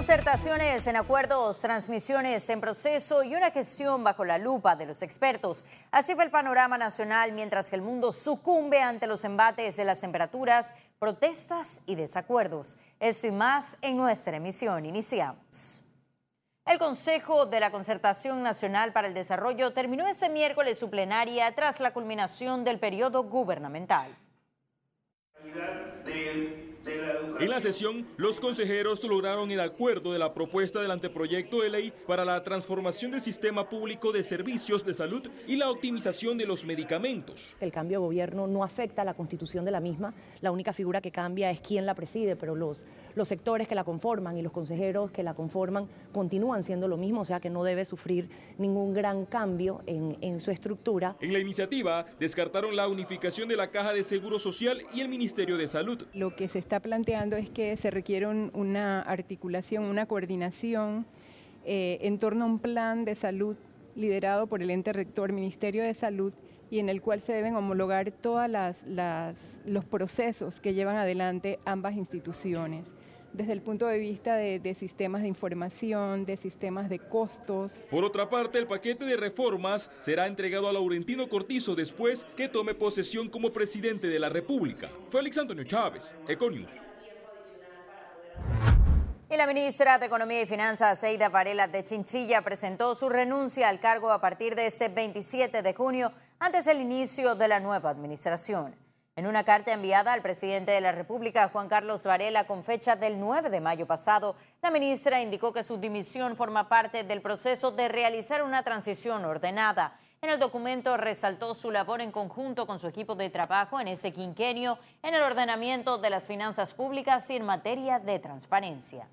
Concertaciones en acuerdos, transmisiones en proceso y una gestión bajo la lupa de los expertos. Así fue el panorama nacional mientras que el mundo sucumbe ante los embates de las temperaturas, protestas y desacuerdos. Esto y más en nuestra emisión. Iniciamos. El Consejo de la Concertación Nacional para el Desarrollo terminó ese miércoles su plenaria tras la culminación del periodo gubernamental. En la sesión, los consejeros lograron el acuerdo de la propuesta del anteproyecto de ley para la transformación del sistema público de servicios de salud y la optimización de los medicamentos. El cambio de gobierno no afecta a la constitución de la misma, la única figura que cambia es quién la preside, pero los, los sectores que la conforman y los consejeros que la conforman continúan siendo lo mismo, o sea que no debe sufrir ningún gran cambio en, en su estructura. En la iniciativa descartaron la unificación de la Caja de Seguro Social y el Ministerio de Salud. Lo que se está planteando es que se requiere una articulación, una coordinación eh, en torno a un plan de salud liderado por el ente rector Ministerio de Salud y en el cual se deben homologar todos los procesos que llevan adelante ambas instituciones desde el punto de vista de, de, sistemas de información, de sistemas de costos. Por otra parte, el paquete de reformas será entregado a Laurentino Cortizo después que tome posesión como presidente de la República. Félix Antonio Chávez, Econius. Y la ministra de Economía y Finanzas, Eida Varela de Chinchilla, presentó su renuncia al cargo a partir de este 27 de junio, antes del inicio de la nueva administración. En una carta enviada al presidente de la República, Juan Carlos Varela, con fecha del 9 de mayo pasado, la ministra indicó que su dimisión forma parte del proceso de realizar una transición ordenada. En el documento resaltó su labor en conjunto con su equipo de trabajo en ese quinquenio en el ordenamiento de las finanzas públicas y en materia de transparencia.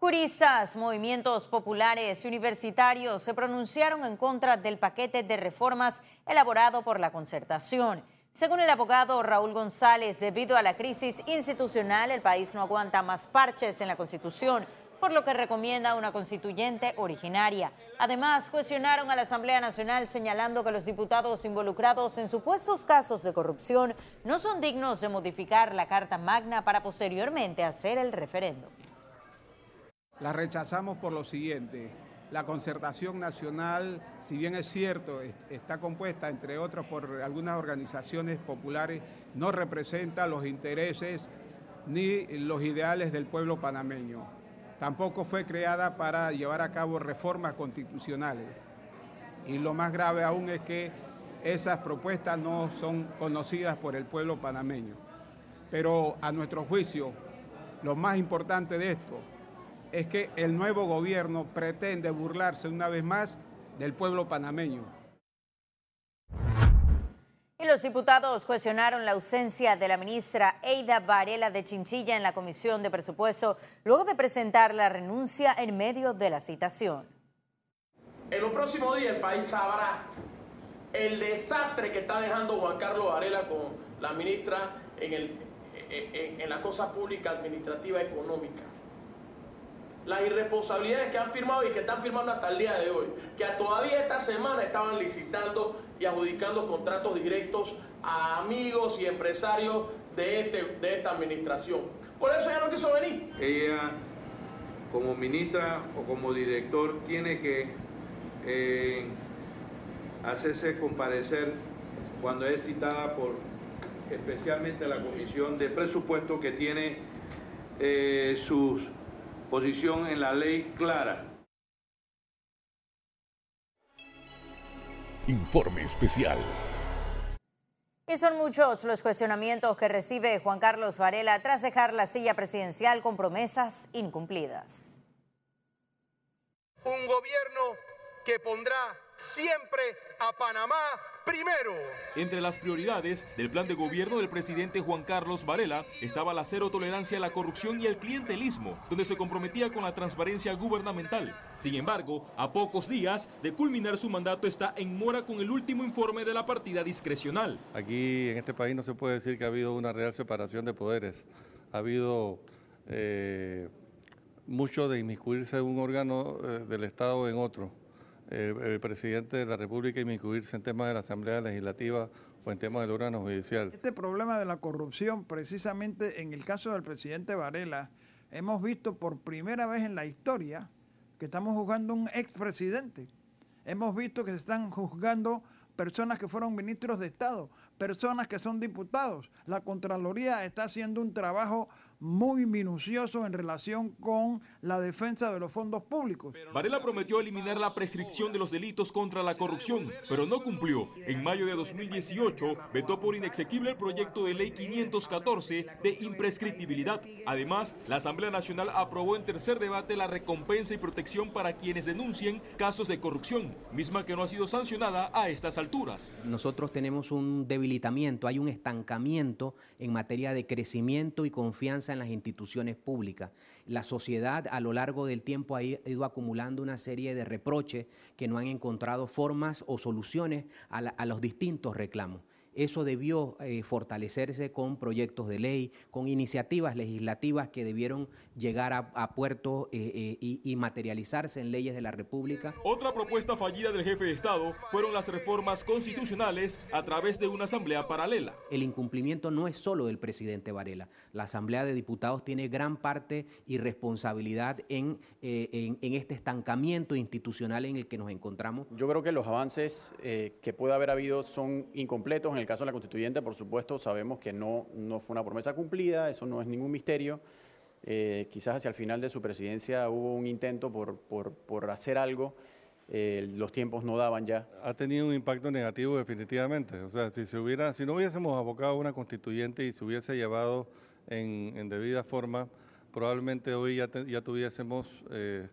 Juristas, movimientos populares y universitarios se pronunciaron en contra del paquete de reformas elaborado por la concertación. Según el abogado Raúl González, debido a la crisis institucional, el país no aguanta más parches en la Constitución, por lo que recomienda una constituyente originaria. Además, cuestionaron a la Asamblea Nacional señalando que los diputados involucrados en supuestos casos de corrupción no son dignos de modificar la Carta Magna para posteriormente hacer el referéndum. La rechazamos por lo siguiente. La concertación nacional, si bien es cierto, está compuesta, entre otras, por algunas organizaciones populares, no representa los intereses ni los ideales del pueblo panameño. Tampoco fue creada para llevar a cabo reformas constitucionales. Y lo más grave aún es que esas propuestas no son conocidas por el pueblo panameño. Pero a nuestro juicio, lo más importante de esto es que el nuevo gobierno pretende burlarse una vez más del pueblo panameño. Y los diputados cuestionaron la ausencia de la ministra Eida Varela de Chinchilla en la Comisión de Presupuesto luego de presentar la renuncia en medio de la citación. En los próximos días el país sabrá el desastre que está dejando Juan Carlos Varela con la ministra en, el, en, en la cosa pública, administrativa, económica las irresponsabilidades que han firmado y que están firmando hasta el día de hoy, que todavía esta semana estaban licitando y adjudicando contratos directos a amigos y empresarios de, este, de esta administración. Por eso ella no quiso venir. Ella, como ministra o como director, tiene que eh, hacerse comparecer cuando es citada por especialmente la Comisión de Presupuesto que tiene eh, sus posición en la ley clara. Informe especial. Y son muchos los cuestionamientos que recibe Juan Carlos Varela tras dejar la silla presidencial con promesas incumplidas. Un gobierno que pondrá siempre a Panamá primero. Entre las prioridades del plan de gobierno del presidente Juan Carlos Varela estaba la cero tolerancia a la corrupción y el clientelismo, donde se comprometía con la transparencia gubernamental. Sin embargo, a pocos días de culminar su mandato está en mora con el último informe de la partida discrecional. Aquí en este país no se puede decir que ha habido una real separación de poderes. Ha habido eh, mucho de inmiscuirse un órgano eh, del Estado en otro el, presidente de la República inmiscuirse en temas de la Asamblea Legislativa o en temas del órgano judicial. Este problema de la corrupción, precisamente en el caso del presidente Varela, hemos visto por primera vez en la historia que estamos juzgando un expresidente. Hemos visto que se están juzgando personas que fueron ministros de Estado, personas que son diputados. La Contraloría está haciendo un trabajo muy minucioso en relación con la defensa de los fondos públicos. Varela prometió eliminar la prescripción de los delitos contra la corrupción, pero no cumplió. En mayo de 2018 vetó por inexequible el proyecto de ley 514 de imprescriptibilidad. Además, la Asamblea Nacional aprobó en tercer debate la recompensa y protección para quienes denuncien casos de corrupción, misma que no ha sido sancionada a estas alturas. Nosotros tenemos un debilitamiento, hay un estancamiento en materia de crecimiento y confianza en las instituciones públicas. La sociedad a lo largo del tiempo ha ido acumulando una serie de reproches que no han encontrado formas o soluciones a, los distintos reclamos. Eso debió eh, fortalecerse con proyectos de ley, con iniciativas legislativas que debieron llegar a, puerto eh, eh, y, y, materializarse en leyes de la República. Otra propuesta fallida del jefe de Estado fueron las reformas constitucionales a través de una asamblea paralela. El incumplimiento no es solo del presidente Varela. La Asamblea de Diputados tiene gran parte y responsabilidad en, en, en este estancamiento institucional en el que nos encontramos. Yo creo que los avances que puede haber habido son incompletos en el caso de la constituyente, por supuesto, sabemos que no, no fue una promesa cumplida, eso no es ningún misterio. Eh, quizás hacia el final de su presidencia hubo un intento por, por, por hacer algo, eh, los tiempos no daban ya. Ha tenido un impacto negativo definitivamente. O sea, si, se hubiera, si no hubiésemos abocado a una constituyente y se hubiese llevado en, en debida forma, probablemente hoy ya, te, ya tuviésemos... Eh,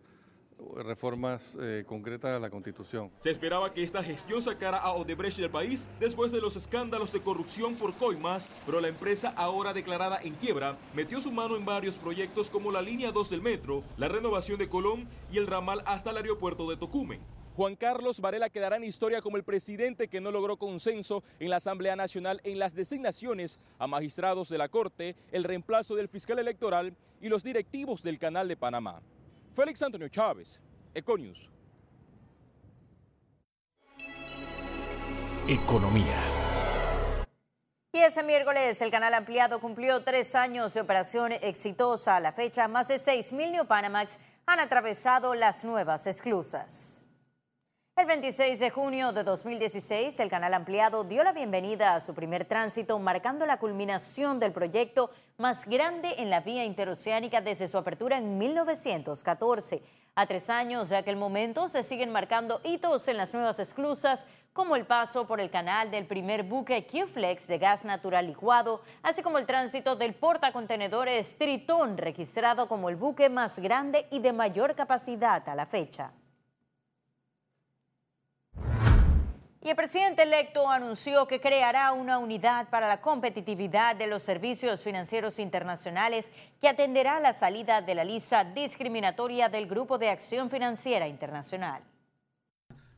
reformas eh, concretas a la Constitución. Se esperaba que esta gestión sacara a Odebrecht del país después de los escándalos de corrupción por coimas, pero la empresa ahora declarada en quiebra metió su mano en varios proyectos como la línea 2 del metro, la renovación de Colón y el ramal hasta el aeropuerto de Tocumen. Juan Carlos Varela quedará en historia como el presidente que no logró consenso en la Asamblea Nacional en las designaciones a magistrados de la Corte, el reemplazo del fiscal electoral y los directivos del Canal de Panamá. Félix Antonio Chávez, Econius. Economía. Y ese miércoles el canal ampliado cumplió tres años de operación exitosa. A la fecha, más de 6.000 Neopanamax han atravesado las nuevas esclusas. El 26 de junio de 2016, el canal ampliado dio la bienvenida a su primer tránsito, marcando la culminación del proyecto más grande en la vía interoceánica desde su apertura en 1914. A tres años de aquel momento se siguen marcando hitos en las nuevas esclusas, como el paso por el canal del primer buque Q-Flex de gas natural licuado, así como el tránsito del portacontenedores Tritón, registrado como el buque más grande y de mayor capacidad a la fecha. Y el presidente electo anunció que creará una unidad para la competitividad de los servicios financieros internacionales que atenderá la salida de la lista discriminatoria del Grupo de Acción Financiera Internacional.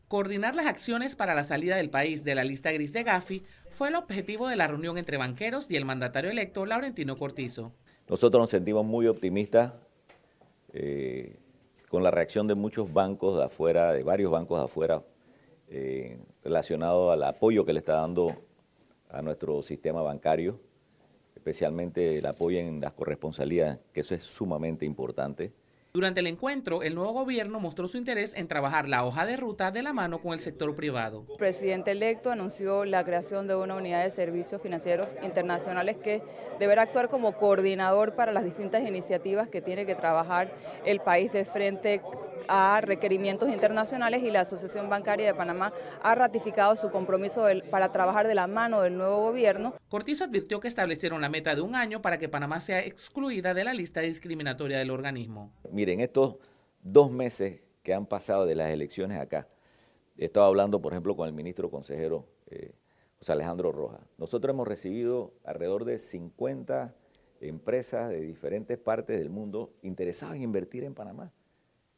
Coordinar las acciones para la salida del país de la lista gris de Gafi fue el objetivo de la reunión entre banqueros y el mandatario electo Laurentino Cortizo. Nosotros nos sentimos muy optimistas eh, con la reacción de muchos bancos de afuera, de varios bancos de afuera, eh, relacionado al apoyo que le está dando a nuestro sistema bancario, especialmente el apoyo en las corresponsalías, que eso es sumamente importante. Durante el encuentro, el nuevo gobierno mostró su interés en trabajar la hoja de ruta de la mano con el sector privado. El presidente electo anunció la creación de una unidad de servicios financieros internacionales que deberá actuar como coordinador para las distintas iniciativas que tiene que trabajar el país de frente a requerimientos internacionales y la Asociación Bancaria de Panamá ha ratificado su compromiso para trabajar de la mano del nuevo gobierno. Cortizo advirtió que establecieron la meta de un año para que Panamá sea excluida de la lista discriminatoria del organismo. Miren, estos dos meses que han pasado de las elecciones acá, he estado hablando, por ejemplo, con el ministro consejero eh, José Alejandro Rojas. Nosotros hemos recibido alrededor de 50 empresas de diferentes partes del mundo interesadas en invertir en Panamá.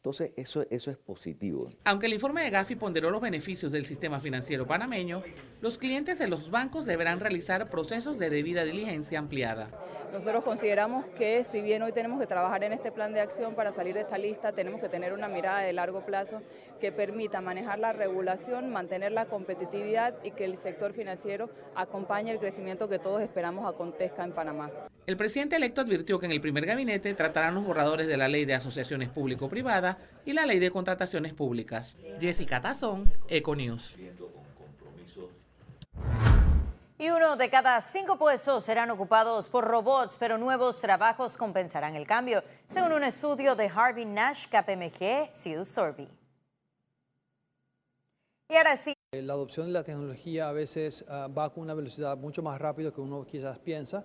Entonces, eso, eso es positivo. Aunque el informe de Gafi ponderó los beneficios del sistema financiero panameño, los clientes de los bancos deberán realizar procesos de debida diligencia ampliada. Nosotros consideramos que si bien hoy tenemos que trabajar en este plan de acción para salir de esta lista, tenemos que tener una mirada de largo plazo que permita manejar la regulación, mantener la competitividad y que el sector financiero acompañe el crecimiento que todos esperamos acontezca en Panamá. El presidente electo advirtió que en el primer gabinete tratarán los borradores de la ley de asociaciones público-privadas y la ley de contrataciones públicas. Jessica Tazón, Econews. Y uno de cada cinco puestos serán ocupados por robots, pero nuevos trabajos compensarán el cambio, según un estudio de Harvey Nash, KPMG, Sioux Survey. Y ahora sí. La adopción de la tecnología a veces uh, va con una velocidad mucho más rápida que uno quizás piensa,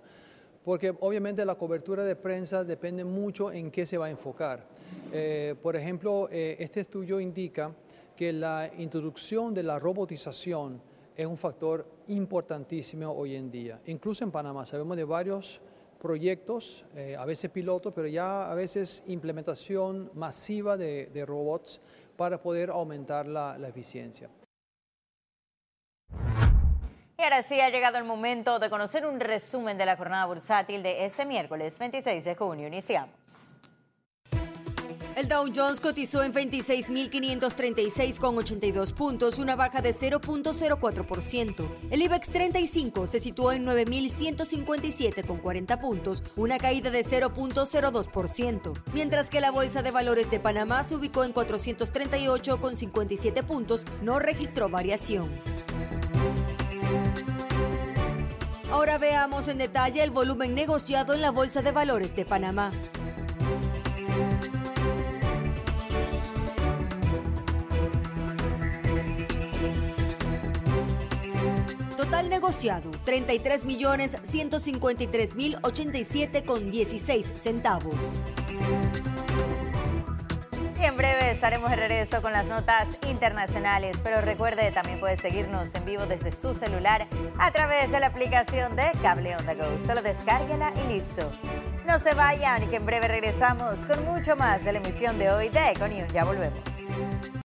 porque obviamente la cobertura de prensa depende mucho en qué se va a enfocar. Eh, por ejemplo, eh, este estudio indica que la introducción de la robotización es un factor importantísimo hoy en día. Incluso en Panamá sabemos de varios proyectos, eh, a veces pilotos, pero ya a veces implementación masiva de, robots para poder aumentar la eficiencia. Ahora sí ha llegado el momento de conocer un resumen de la jornada bursátil de este miércoles 26 de junio. Iniciamos. El Dow Jones cotizó en 26.536,82 puntos, una baja de 0.04%. El IBEX 35 se situó en 9.157,40 puntos, una caída de 0.02%, mientras que la Bolsa de Valores de Panamá se ubicó en 438,57 puntos, no registró variación. Ahora veamos en detalle el volumen negociado en la Bolsa de Valores de Panamá. Total negociado, 33 millones 153 mil 87 con 16 centavos. Y en breve estaremos de regreso con las notas internacionales, pero recuerde, también puede seguirnos en vivo desde su celular a través de la aplicación de Cable On Go. Solo descárguela y listo. No se vayan y que en breve regresamos con mucho más de la emisión de hoy de Econius. Ya volvemos.